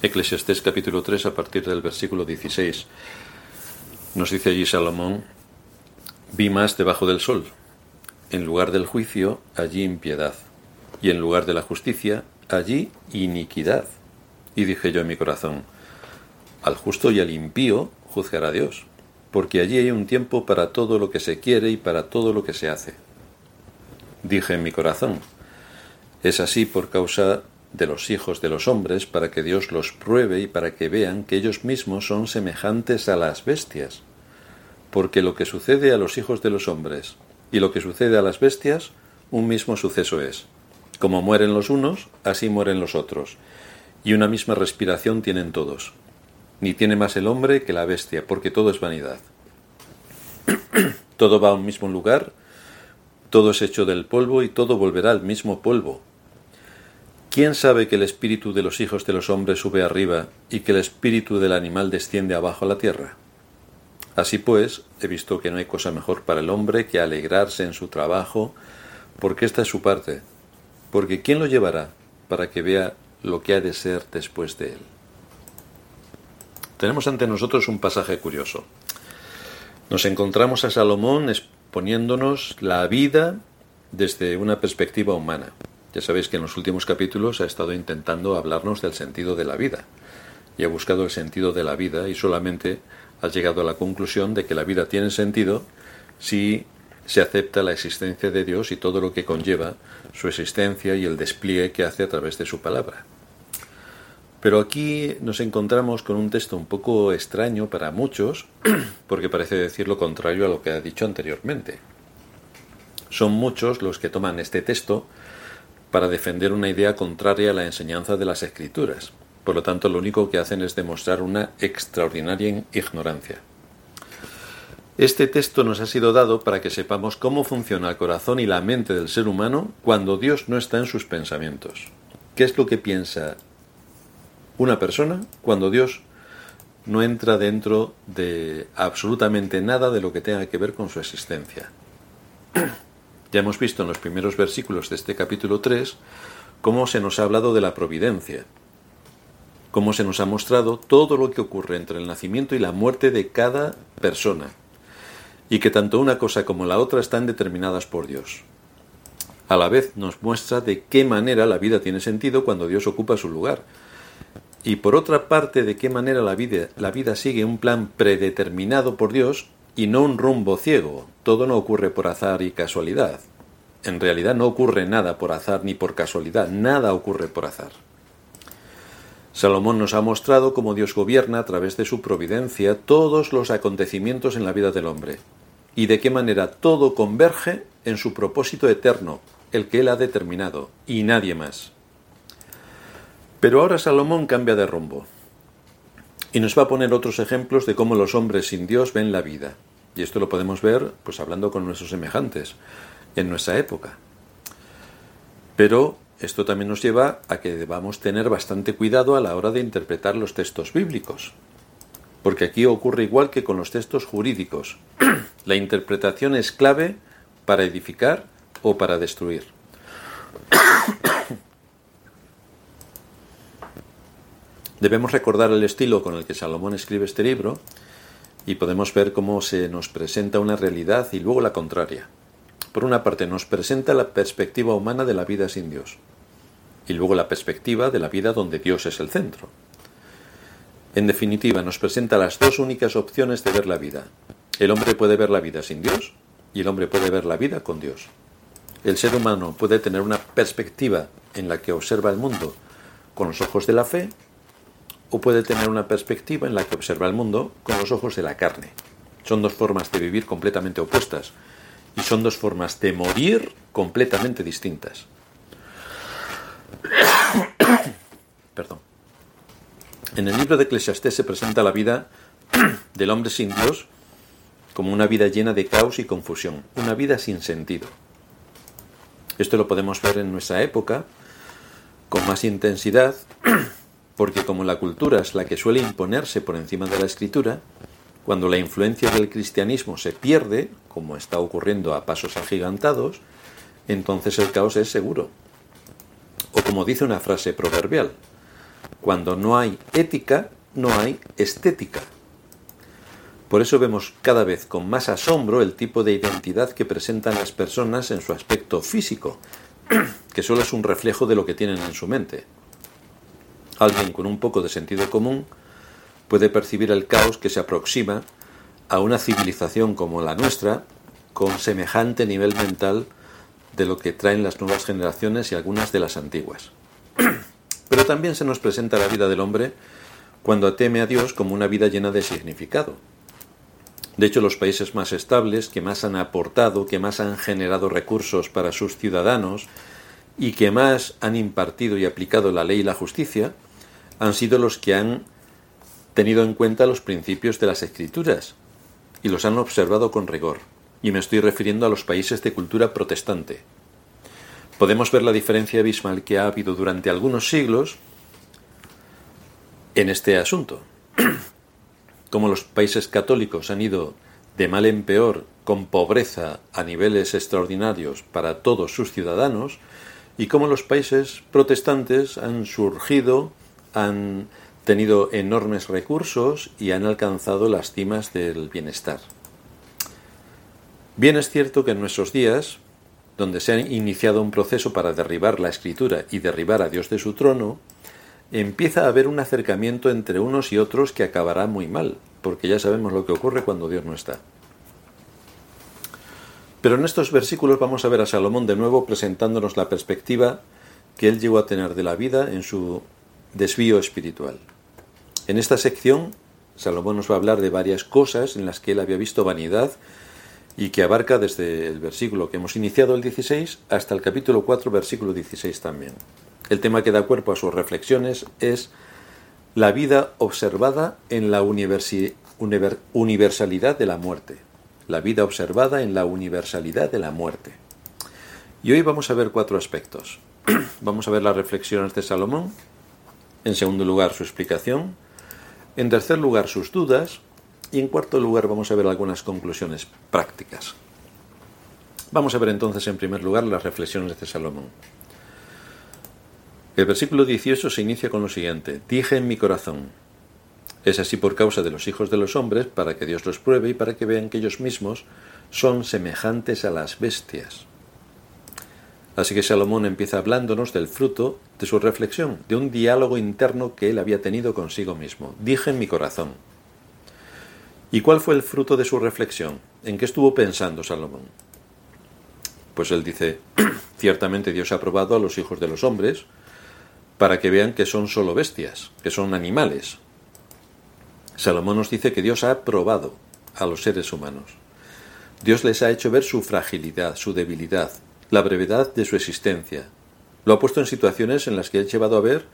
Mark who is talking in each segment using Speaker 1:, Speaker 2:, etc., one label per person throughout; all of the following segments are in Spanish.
Speaker 1: Eclesiastés capítulo 3 a partir del versículo 16. Nos dice allí Salomón, vi más debajo del sol, en lugar del juicio, allí impiedad, y en lugar de la justicia, allí iniquidad. Y dije yo en mi corazón, al justo y al impío juzgará Dios, porque allí hay un tiempo para todo lo que se quiere y para todo lo que se hace. Dije en mi corazón, es así por causa de los hijos de los hombres, para que Dios los pruebe y para que vean que ellos mismos son semejantes a las bestias. Porque lo que sucede a los hijos de los hombres y lo que sucede a las bestias, un mismo suceso es. Como mueren los unos, así mueren los otros, y una misma respiración tienen todos. Ni tiene más el hombre que la bestia, porque todo es vanidad. todo va a un mismo lugar, todo es hecho del polvo y todo volverá al mismo polvo. ¿Quién sabe que el espíritu de los hijos de los hombres sube arriba y que el espíritu del animal desciende abajo a la tierra? Así pues, he visto que no hay cosa mejor para el hombre que alegrarse en su trabajo, porque esta es su parte, porque ¿quién lo llevará para que vea lo que ha de ser después de él? Tenemos ante nosotros un pasaje curioso. Nos encontramos a Salomón exponiéndonos la vida desde una perspectiva humana. Ya sabéis que en los últimos capítulos ha estado intentando hablarnos del sentido de la vida y ha buscado el sentido de la vida y solamente ha llegado a la conclusión de que la vida tiene sentido si se acepta la existencia de Dios y todo lo que conlleva su existencia y el despliegue que hace a través de su palabra. Pero aquí nos encontramos con un texto un poco extraño para muchos, porque parece decir lo contrario a lo que ha dicho anteriormente. Son muchos los que toman este texto para defender una idea contraria a la enseñanza de las escrituras. Por lo tanto, lo único que hacen es demostrar una extraordinaria ignorancia. Este texto nos ha sido dado para que sepamos cómo funciona el corazón y la mente del ser humano cuando Dios no está en sus pensamientos. ¿Qué es lo que piensa una persona cuando Dios no entra dentro de absolutamente nada de lo que tenga que ver con su existencia? Ya hemos visto en los primeros versículos de este capítulo 3 cómo se nos ha hablado de la providencia, cómo se nos ha mostrado todo lo que ocurre entre el nacimiento y la muerte de cada persona, y que tanto una cosa como la otra están determinadas por Dios. A la vez nos muestra de qué manera la vida tiene sentido cuando Dios ocupa su lugar, y por otra parte de qué manera la vida, la vida sigue un plan predeterminado por Dios y no un rumbo ciego. Todo no ocurre por azar y casualidad. En realidad no ocurre nada por azar ni por casualidad, nada ocurre por azar. Salomón nos ha mostrado cómo Dios gobierna a través de su providencia todos los acontecimientos en la vida del hombre, y de qué manera todo converge en su propósito eterno, el que él ha determinado, y nadie más. Pero ahora Salomón cambia de rumbo, y nos va a poner otros ejemplos de cómo los hombres sin Dios ven la vida. Y esto lo podemos ver pues hablando con nuestros semejantes en nuestra época. Pero esto también nos lleva a que debamos tener bastante cuidado a la hora de interpretar los textos bíblicos. Porque aquí ocurre igual que con los textos jurídicos. la interpretación es clave para edificar o para destruir. Debemos recordar el estilo con el que Salomón escribe este libro y podemos ver cómo se nos presenta una realidad y luego la contraria. Por una parte nos presenta la perspectiva humana de la vida sin Dios y luego la perspectiva de la vida donde Dios es el centro. En definitiva, nos presenta las dos únicas opciones de ver la vida. El hombre puede ver la vida sin Dios y el hombre puede ver la vida con Dios. El ser humano puede tener una perspectiva en la que observa el mundo con los ojos de la fe o puede tener una perspectiva en la que observa el mundo con los ojos de la carne. Son dos formas de vivir completamente opuestas y son dos formas de morir completamente distintas. Perdón. En el libro de Eclesiastés se presenta la vida del hombre sin Dios como una vida llena de caos y confusión, una vida sin sentido. Esto lo podemos ver en nuestra época con más intensidad porque como la cultura es la que suele imponerse por encima de la escritura, cuando la influencia del cristianismo se pierde, como está ocurriendo a pasos agigantados, entonces el caos es seguro. O como dice una frase proverbial, cuando no hay ética, no hay estética. Por eso vemos cada vez con más asombro el tipo de identidad que presentan las personas en su aspecto físico, que solo es un reflejo de lo que tienen en su mente. Alguien con un poco de sentido común puede percibir el caos que se aproxima a una civilización como la nuestra, con semejante nivel mental de lo que traen las nuevas generaciones y algunas de las antiguas. Pero también se nos presenta la vida del hombre cuando teme a Dios como una vida llena de significado. De hecho, los países más estables, que más han aportado, que más han generado recursos para sus ciudadanos y que más han impartido y aplicado la ley y la justicia, han sido los que han tenido en cuenta los principios de las escrituras y los han observado con rigor. Y me estoy refiriendo a los países de cultura protestante. Podemos ver la diferencia abismal que ha habido durante algunos siglos en este asunto. Como los países católicos han ido de mal en peor, con pobreza a niveles extraordinarios para todos sus ciudadanos, y como los países protestantes han surgido, han tenido enormes recursos y han alcanzado las cimas del bienestar. Bien es cierto que en nuestros días, donde se ha iniciado un proceso para derribar la escritura y derribar a Dios de su trono, empieza a haber un acercamiento entre unos y otros que acabará muy mal, porque ya sabemos lo que ocurre cuando Dios no está. Pero en estos versículos vamos a ver a Salomón de nuevo presentándonos la perspectiva que él llegó a tener de la vida en su desvío espiritual. En esta sección, Salomón nos va a hablar de varias cosas en las que él había visto vanidad y que abarca desde el versículo que hemos iniciado, el 16, hasta el capítulo 4, versículo 16 también. El tema que da cuerpo a sus reflexiones es la vida observada en la universalidad de la muerte. La vida observada en la universalidad de la muerte. Y hoy vamos a ver cuatro aspectos. vamos a ver las reflexiones de Salomón, en segundo lugar su explicación, en tercer lugar, sus dudas. Y en cuarto lugar, vamos a ver algunas conclusiones prácticas. Vamos a ver entonces, en primer lugar, las reflexiones de Salomón. El versículo 18 se inicia con lo siguiente. Dije en mi corazón, es así por causa de los hijos de los hombres, para que Dios los pruebe y para que vean que ellos mismos son semejantes a las bestias. Así que Salomón empieza hablándonos del fruto de su reflexión, de un diálogo interno que él había tenido consigo mismo. Dije en mi corazón. ¿Y cuál fue el fruto de su reflexión? ¿En qué estuvo pensando Salomón? Pues él dice, ciertamente Dios ha probado a los hijos de los hombres para que vean que son solo bestias, que son animales. Salomón nos dice que Dios ha probado a los seres humanos. Dios les ha hecho ver su fragilidad, su debilidad, la brevedad de su existencia. Lo ha puesto en situaciones en las que ha llevado a ver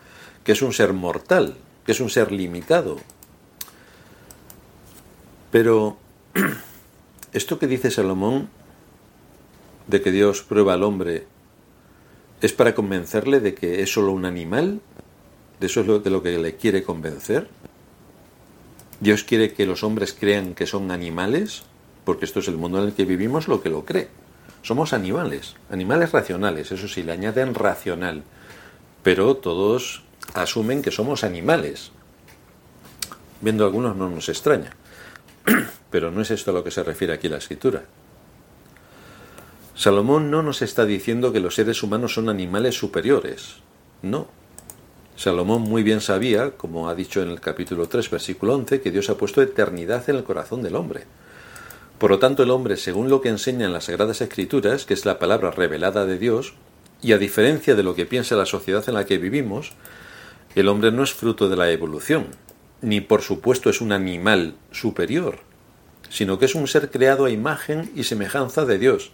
Speaker 1: que es un ser mortal, que es un ser limitado. Pero esto que dice Salomón de que Dios prueba al hombre es para convencerle de que es solo un animal, de eso es de lo que le quiere convencer. Dios quiere que los hombres crean que son animales, porque esto es el mundo en el que vivimos lo que lo cree. Somos animales, animales racionales, eso sí, le añaden racional, pero todos asumen que somos animales. Viendo algunos no nos extraña, pero no es esto a lo que se refiere aquí la escritura. Salomón no nos está diciendo que los seres humanos son animales superiores, no. Salomón muy bien sabía, como ha dicho en el capítulo 3, versículo 11, que Dios ha puesto eternidad en el corazón del hombre. Por lo tanto, el hombre, según lo que enseñan las Sagradas Escrituras, que es la palabra revelada de Dios, y a diferencia de lo que piensa la sociedad en la que vivimos, el hombre no es fruto de la evolución, ni por supuesto es un animal superior, sino que es un ser creado a imagen y semejanza de Dios,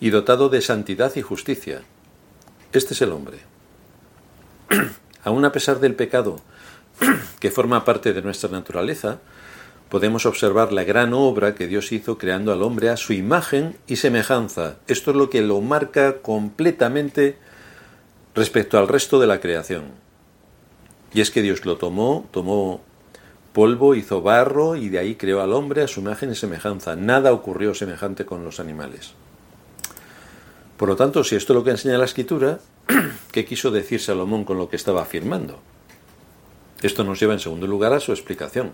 Speaker 1: y dotado de santidad y justicia. Este es el hombre. Aun a pesar del pecado que forma parte de nuestra naturaleza, podemos observar la gran obra que Dios hizo creando al hombre a su imagen y semejanza. Esto es lo que lo marca completamente respecto al resto de la creación. Y es que Dios lo tomó, tomó polvo, hizo barro y de ahí creó al hombre a su imagen y semejanza. Nada ocurrió semejante con los animales. Por lo tanto, si esto es lo que enseña la escritura, ¿qué quiso decir Salomón con lo que estaba afirmando? Esto nos lleva en segundo lugar a su explicación,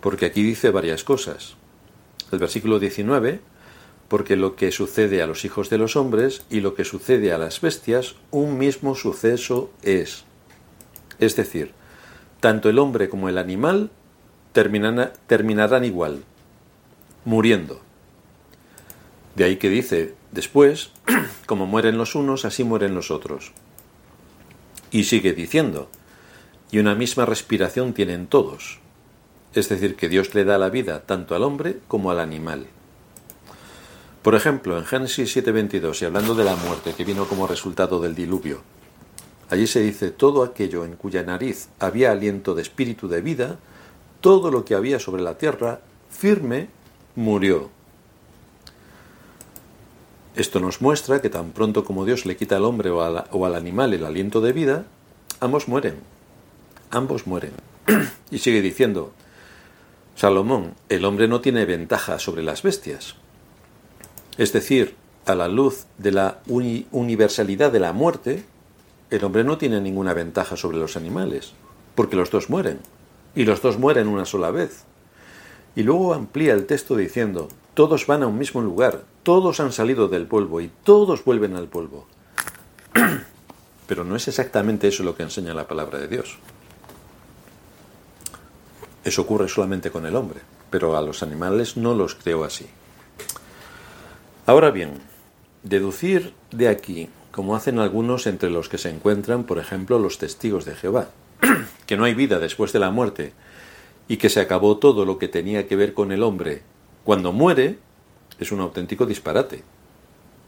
Speaker 1: porque aquí dice varias cosas. El versículo 19, porque lo que sucede a los hijos de los hombres y lo que sucede a las bestias, un mismo suceso es. Es decir, tanto el hombre como el animal terminarán igual, muriendo. De ahí que dice, después, como mueren los unos, así mueren los otros. Y sigue diciendo, y una misma respiración tienen todos. Es decir, que Dios le da la vida tanto al hombre como al animal. Por ejemplo, en Génesis 7:22, y hablando de la muerte que vino como resultado del diluvio, allí se dice, todo aquello en cuya nariz había aliento de espíritu de vida, todo lo que había sobre la tierra, firme, murió. Esto nos muestra que tan pronto como Dios le quita al hombre o, al animal el aliento de vida, ambos mueren. Ambos mueren. y sigue diciendo, Salomón, el hombre no tiene ventaja sobre las bestias. Es decir, a la luz de la universalidad de la muerte, el hombre no tiene ninguna ventaja sobre los animales, porque los dos mueren, y los dos mueren una sola vez. Y luego amplía el texto diciendo, todos van a un mismo lugar, todos han salido del polvo y todos vuelven al polvo. Pero no es exactamente eso lo que enseña la palabra de Dios. Eso ocurre solamente con el hombre, pero a los animales no los creo así. Ahora bien, deducir de aquí, como hacen algunos entre los que se encuentran, por ejemplo, los testigos de Jehová, que no hay vida después de la muerte y que se acabó todo lo que tenía que ver con el hombre cuando muere es un auténtico disparate,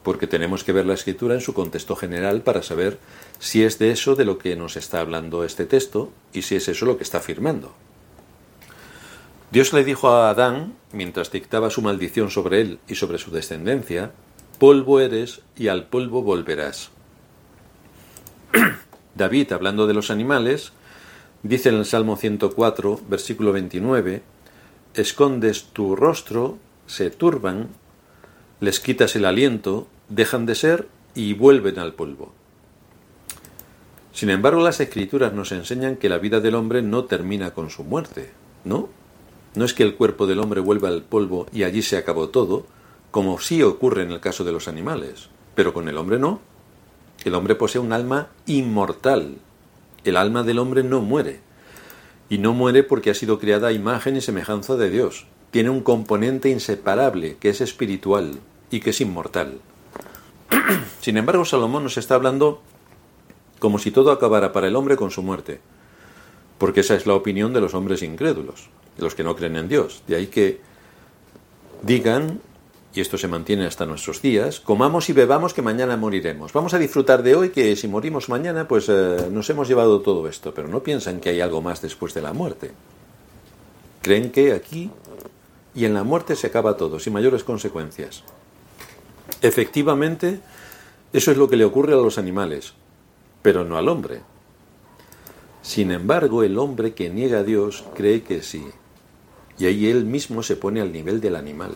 Speaker 1: porque tenemos que ver la escritura en su contexto general para saber si es de eso de lo que nos está hablando este texto y si es eso lo que está afirmando. Dios le dijo a Adán, mientras dictaba su maldición sobre él y sobre su descendencia, polvo eres y al polvo volverás. David, hablando de los animales, dice en el Salmo 104, versículo 29, escondes tu rostro, se turban, les quitas el aliento, dejan de ser y vuelven al polvo. Sin embargo, las escrituras nos enseñan que la vida del hombre no termina con su muerte, ¿no? No es que el cuerpo del hombre vuelva al polvo y allí se acabó todo, como sí ocurre en el caso de los animales, pero con el hombre no. El hombre posee un alma inmortal. El alma del hombre no muere y no muere porque ha sido creada a imagen y semejanza de Dios. Tiene un componente inseparable que es espiritual y que es inmortal. Sin embargo, Salomón nos está hablando como si todo acabara para el hombre con su muerte, porque esa es la opinión de los hombres incrédulos, los que no creen en Dios. De ahí que digan y esto se mantiene hasta nuestros días, comamos y bebamos que mañana moriremos. Vamos a disfrutar de hoy que si morimos mañana, pues eh, nos hemos llevado todo esto, pero no piensan que hay algo más después de la muerte. Creen que aquí y en la muerte se acaba todo, sin mayores consecuencias. Efectivamente, eso es lo que le ocurre a los animales, pero no al hombre. Sin embargo, el hombre que niega a Dios cree que sí, y ahí él mismo se pone al nivel del animal.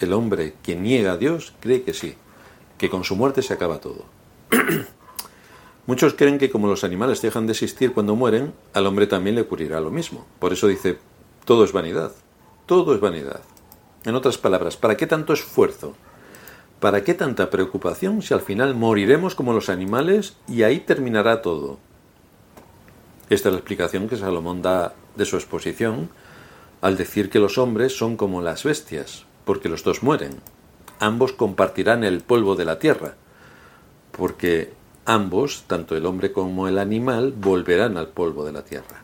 Speaker 1: El hombre que niega a Dios cree que sí, que con su muerte se acaba todo. Muchos creen que como los animales dejan de existir cuando mueren, al hombre también le ocurrirá lo mismo. Por eso dice, todo es vanidad, todo es vanidad. En otras palabras, ¿para qué tanto esfuerzo? ¿Para qué tanta preocupación si al final moriremos como los animales y ahí terminará todo? Esta es la explicación que Salomón da de su exposición al decir que los hombres son como las bestias, porque los dos mueren. Ambos compartirán el polvo de la tierra, porque ambos, tanto el hombre como el animal, volverán al polvo de la tierra.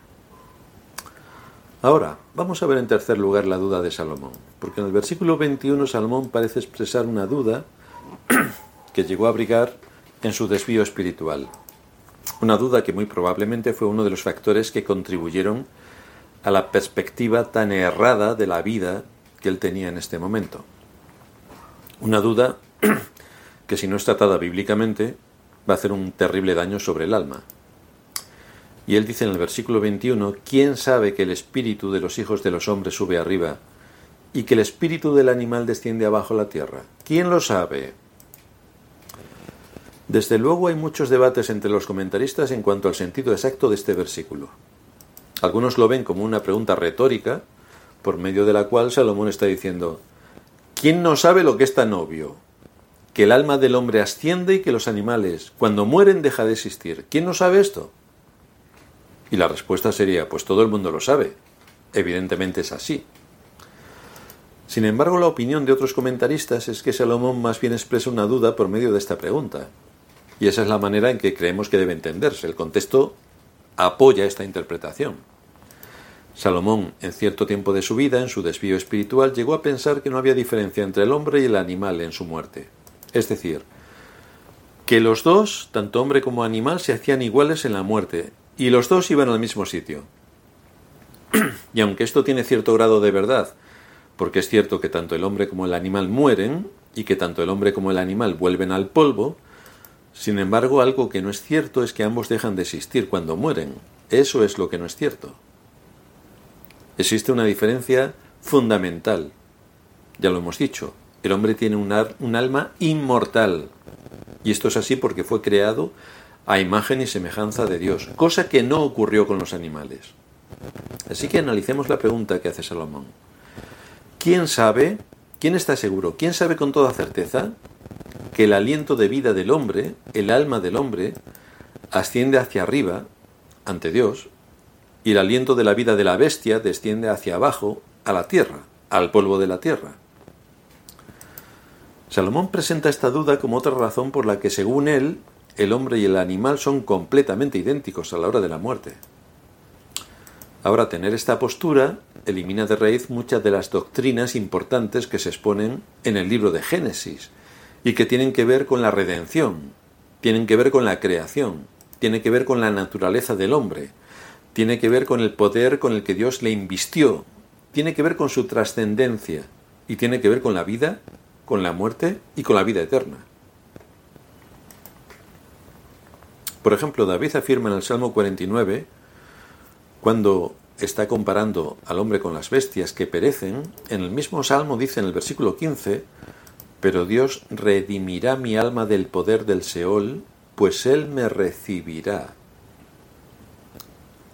Speaker 1: Ahora, vamos a ver en tercer lugar la duda de Salomón, porque en el versículo 21 Salomón parece expresar una duda que llegó a abrigar en su desvío espiritual. Una duda que muy probablemente fue uno de los factores que contribuyeron a la perspectiva tan errada de la vida que él tenía en este momento. Una duda que si no es tratada bíblicamente va a hacer un terrible daño sobre el alma. Y él dice en el versículo 21, ¿quién sabe que el espíritu de los hijos de los hombres sube arriba y que el espíritu del animal desciende abajo la tierra? ¿Quién lo sabe? Desde luego hay muchos debates entre los comentaristas en cuanto al sentido exacto de este versículo. Algunos lo ven como una pregunta retórica, por medio de la cual Salomón está diciendo, ¿quién no sabe lo que es tan obvio? Que el alma del hombre asciende y que los animales, cuando mueren, deja de existir. ¿Quién no sabe esto? Y la respuesta sería, pues todo el mundo lo sabe. Evidentemente es así. Sin embargo, la opinión de otros comentaristas es que Salomón más bien expresa una duda por medio de esta pregunta. Y esa es la manera en que creemos que debe entenderse. El contexto apoya esta interpretación. Salomón, en cierto tiempo de su vida, en su desvío espiritual, llegó a pensar que no había diferencia entre el hombre y el animal en su muerte. Es decir, que los dos, tanto hombre como animal, se hacían iguales en la muerte, y los dos iban al mismo sitio. y aunque esto tiene cierto grado de verdad, porque es cierto que tanto el hombre como el animal mueren y que tanto el hombre como el animal vuelven al polvo, sin embargo algo que no es cierto es que ambos dejan de existir cuando mueren. Eso es lo que no es cierto. Existe una diferencia fundamental. Ya lo hemos dicho, el hombre tiene un, alma inmortal. Y esto es así porque fue creado a imagen y semejanza de Dios, cosa que no ocurrió con los animales. Así que analicemos la pregunta que hace Salomón. ¿Quién sabe, quién está seguro, quién sabe con toda certeza que el aliento de vida del hombre, el alma del hombre, asciende hacia arriba, ante Dios, y el aliento de la vida de la bestia desciende hacia abajo, a la tierra, al polvo de la tierra? Salomón presenta esta duda como otra razón por la que, según él, el hombre y el animal son completamente idénticos a la hora de la muerte. Ahora, tener esta postura elimina de raíz muchas de las doctrinas importantes que se exponen en el libro de Génesis y que tienen que ver con la redención, tienen que ver con la creación, tiene que ver con la naturaleza del hombre, tiene que ver con el poder con el que Dios le invistió, tiene que ver con su trascendencia y tiene que ver con la vida, con la muerte y con la vida eterna. Por ejemplo, David afirma en el Salmo 49 cuando está comparando al hombre con las bestias que perecen, en el mismo salmo dice en el versículo 15, pero Dios redimirá mi alma del poder del Seol, pues Él me recibirá.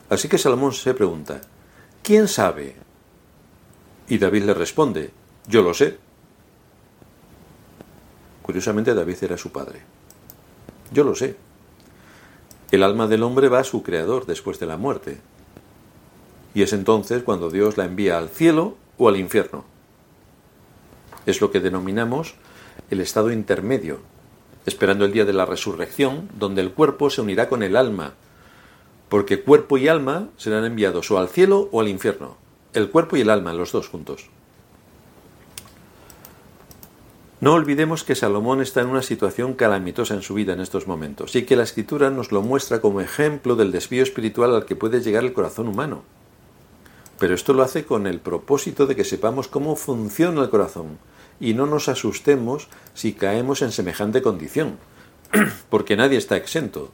Speaker 1: Así que Salomón se pregunta, ¿quién sabe? Y David le responde, yo lo sé. Curiosamente David era su padre. Yo lo sé. El alma del hombre va a su creador después de la muerte, y es entonces cuando Dios la envía al cielo o al infierno. Es lo que denominamos el estado intermedio, esperando el día de la resurrección, donde el cuerpo se unirá con el alma, porque cuerpo y alma serán enviados o al cielo o al infierno. El cuerpo y el alma, los dos juntos. No olvidemos que Salomón está en una situación calamitosa en su vida en estos momentos y que la escritura nos lo muestra como ejemplo del desvío espiritual al que puede llegar el corazón humano. Pero esto lo hace con el propósito de que sepamos cómo funciona el corazón y no nos asustemos si caemos en semejante condición, porque nadie está exento.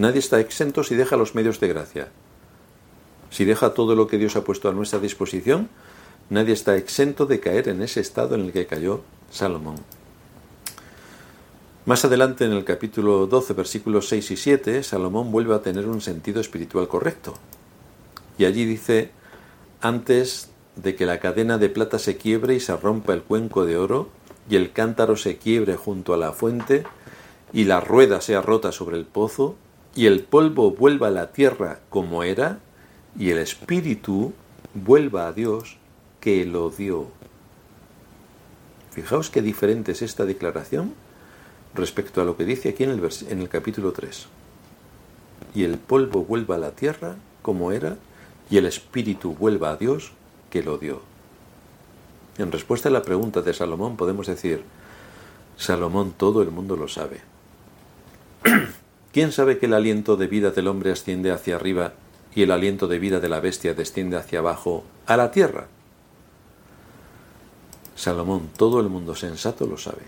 Speaker 1: Nadie está exento si deja los medios de gracia. Si deja todo lo que Dios ha puesto a nuestra disposición, nadie está exento de caer en ese estado en el que cayó Salomón. Más adelante en el capítulo 12, versículos 6 y 7, Salomón vuelve a tener un sentido espiritual correcto. Y allí dice, antes de que la cadena de plata se quiebre y se rompa el cuenco de oro, y el cántaro se quiebre junto a la fuente, y la rueda sea rota sobre el pozo, y el polvo vuelva a la tierra como era, y el espíritu vuelva a Dios que lo dio. Fijaos qué diferente es esta declaración respecto a lo que dice aquí en el, en el capítulo 3. Y el polvo vuelva a la tierra como era, y el espíritu vuelva a Dios que lo dio. En respuesta a la pregunta de Salomón podemos decir, Salomón todo el mundo lo sabe. ¿Quién sabe que el aliento de vida del hombre asciende hacia arriba y el aliento de vida de la bestia desciende hacia abajo a la tierra? Salomón, todo el mundo sensato lo sabe.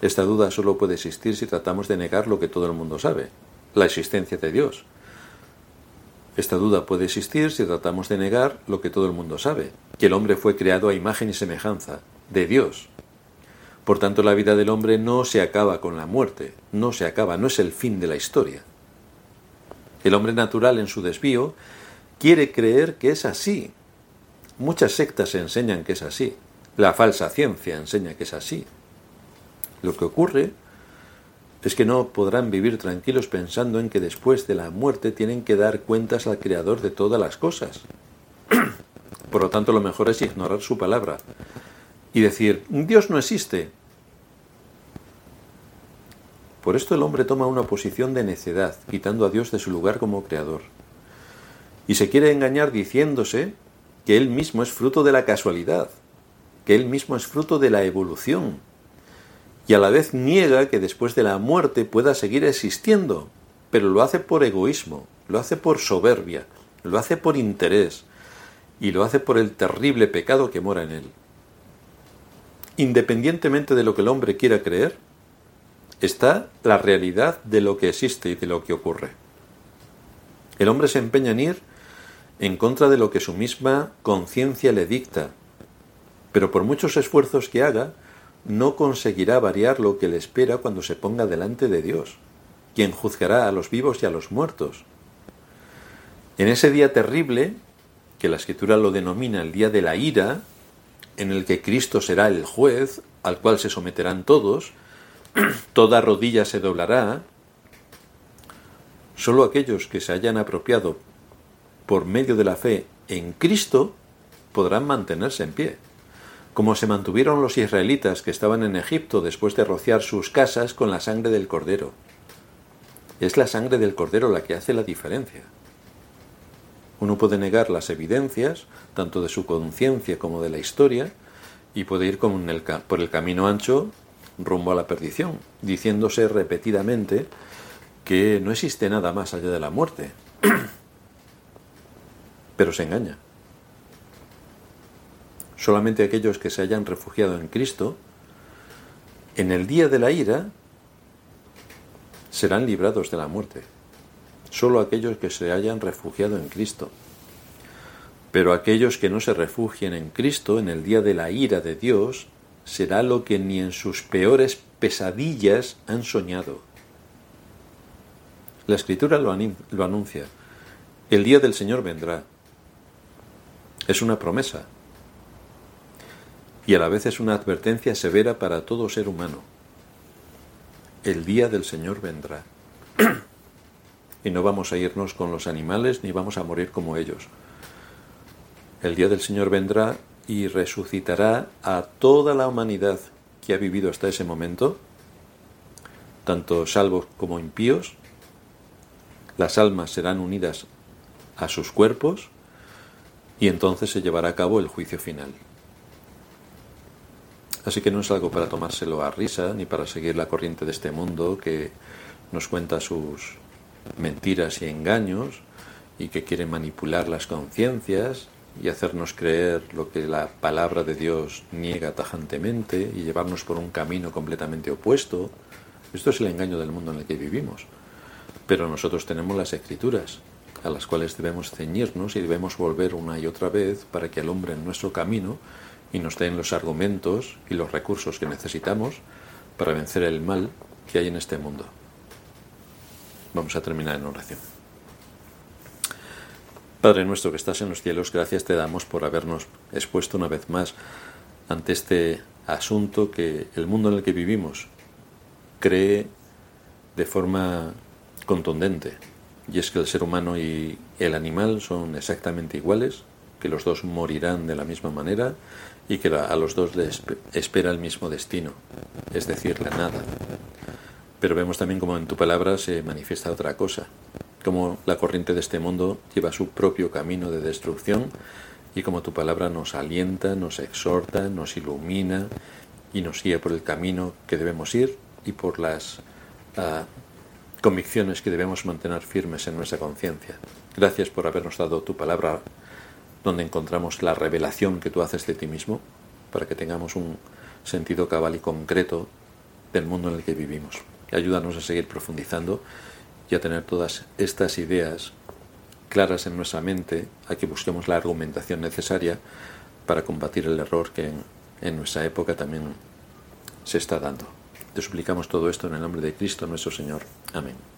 Speaker 1: Esta duda solo puede existir si tratamos de negar lo que todo el mundo sabe, la existencia de Dios, esta duda puede existir si tratamos de negar lo que todo el mundo sabe, que el hombre fue creado a imagen y semejanza de Dios. Por tanto, la vida del hombre no se acaba con la muerte, no se acaba, no es el fin de la historia. El hombre natural en su desvío quiere creer que es así. Muchas sectas enseñan que es así. La falsa ciencia enseña que es así. Lo que ocurre es que no podrán vivir tranquilos pensando en que después de la muerte tienen que dar cuentas al Creador de todas las cosas. Por lo tanto, lo mejor es ignorar su palabra y decir, Dios no existe. Por esto el hombre toma una posición de necedad, quitando a Dios de su lugar como creador. Y se quiere engañar diciéndose que él mismo es fruto de la casualidad, que él mismo es fruto de la evolución, y a la vez niega que después de la muerte pueda seguir existiendo, pero lo hace por egoísmo, lo hace por soberbia, lo hace por interés, y lo hace por el terrible pecado que mora en él. Independientemente de lo que el hombre quiera creer, está la realidad de lo que existe y de lo que ocurre. El hombre se empeña en ir en contra de lo que su misma conciencia le dicta, pero por muchos esfuerzos que haga, no conseguirá variar lo que le espera cuando se ponga delante de Dios, quien juzgará a los vivos y a los muertos. En ese día terrible, que la escritura lo denomina el día de la ira, en el que Cristo será el juez al cual se someterán todos, toda rodilla se doblará, solo aquellos que se hayan apropiado por medio de la fe en Cristo podrán mantenerse en pie, como se mantuvieron los israelitas que estaban en Egipto después de rociar sus casas con la sangre del cordero. Es la sangre del cordero la que hace la diferencia. Uno puede negar las evidencias, tanto de su conciencia como de la historia, y puede ir por el camino ancho rumbo a la perdición, diciéndose repetidamente que no existe nada más allá de la muerte. Pero se engaña. Solamente aquellos que se hayan refugiado en Cristo, en el día de la ira, serán librados de la muerte. Solo aquellos que se hayan refugiado en Cristo. Pero aquellos que no se refugien en Cristo en el día de la ira de Dios será lo que ni en sus peores pesadillas han soñado. La escritura lo, lo anuncia. El día del Señor vendrá. Es una promesa y a la vez es una advertencia severa para todo ser humano. El día del Señor vendrá. y no vamos a irnos con los animales ni vamos a morir como ellos. El día del Señor vendrá y resucitará a toda la humanidad que ha vivido hasta ese momento, tanto salvos como impíos. Las almas serán unidas a sus cuerpos y entonces se llevará a cabo el juicio final. Así que no es algo para tomárselo a risa ni para seguir la corriente de este mundo que nos cuenta sus mentiras y engaños y que quiere manipular las conciencias y hacernos creer lo que la palabra de Dios niega tajantemente y llevarnos por un camino completamente opuesto. Esto es el engaño del mundo en el que vivimos. Pero nosotros tenemos las escrituras, a las cuales debemos ceñirnos y debemos volver una y otra vez para que el hombre en nuestro camino y nos den los argumentos y los recursos que necesitamos para vencer el mal que hay en este mundo. Vamos a terminar en oración. Padre nuestro que estás en los cielos, gracias te damos por habernos expuesto una vez más ante este asunto que el mundo en el que vivimos cree de forma contundente. Y es que el ser humano y el animal son exactamente iguales, que los dos morirán de la misma manera y que a los dos les espera el mismo destino, es decir, la nada. Pero vemos también como en tu palabra se manifiesta otra cosa, como la corriente de este mundo lleva su propio camino de destrucción y como tu palabra nos alienta, nos exhorta, nos ilumina y nos guía por el camino que debemos ir y por las ah, convicciones que debemos mantener firmes en nuestra conciencia. Gracias por habernos dado tu palabra donde encontramos la revelación que tú haces de ti mismo, para que tengamos un sentido cabal y concreto del mundo en el que vivimos. Ayúdanos a seguir profundizando y a tener todas estas ideas claras en nuestra mente, a que busquemos la argumentación necesaria para combatir el error que en, en nuestra época también se está dando. Te suplicamos todo esto en el nombre de Cristo nuestro Señor. Amén.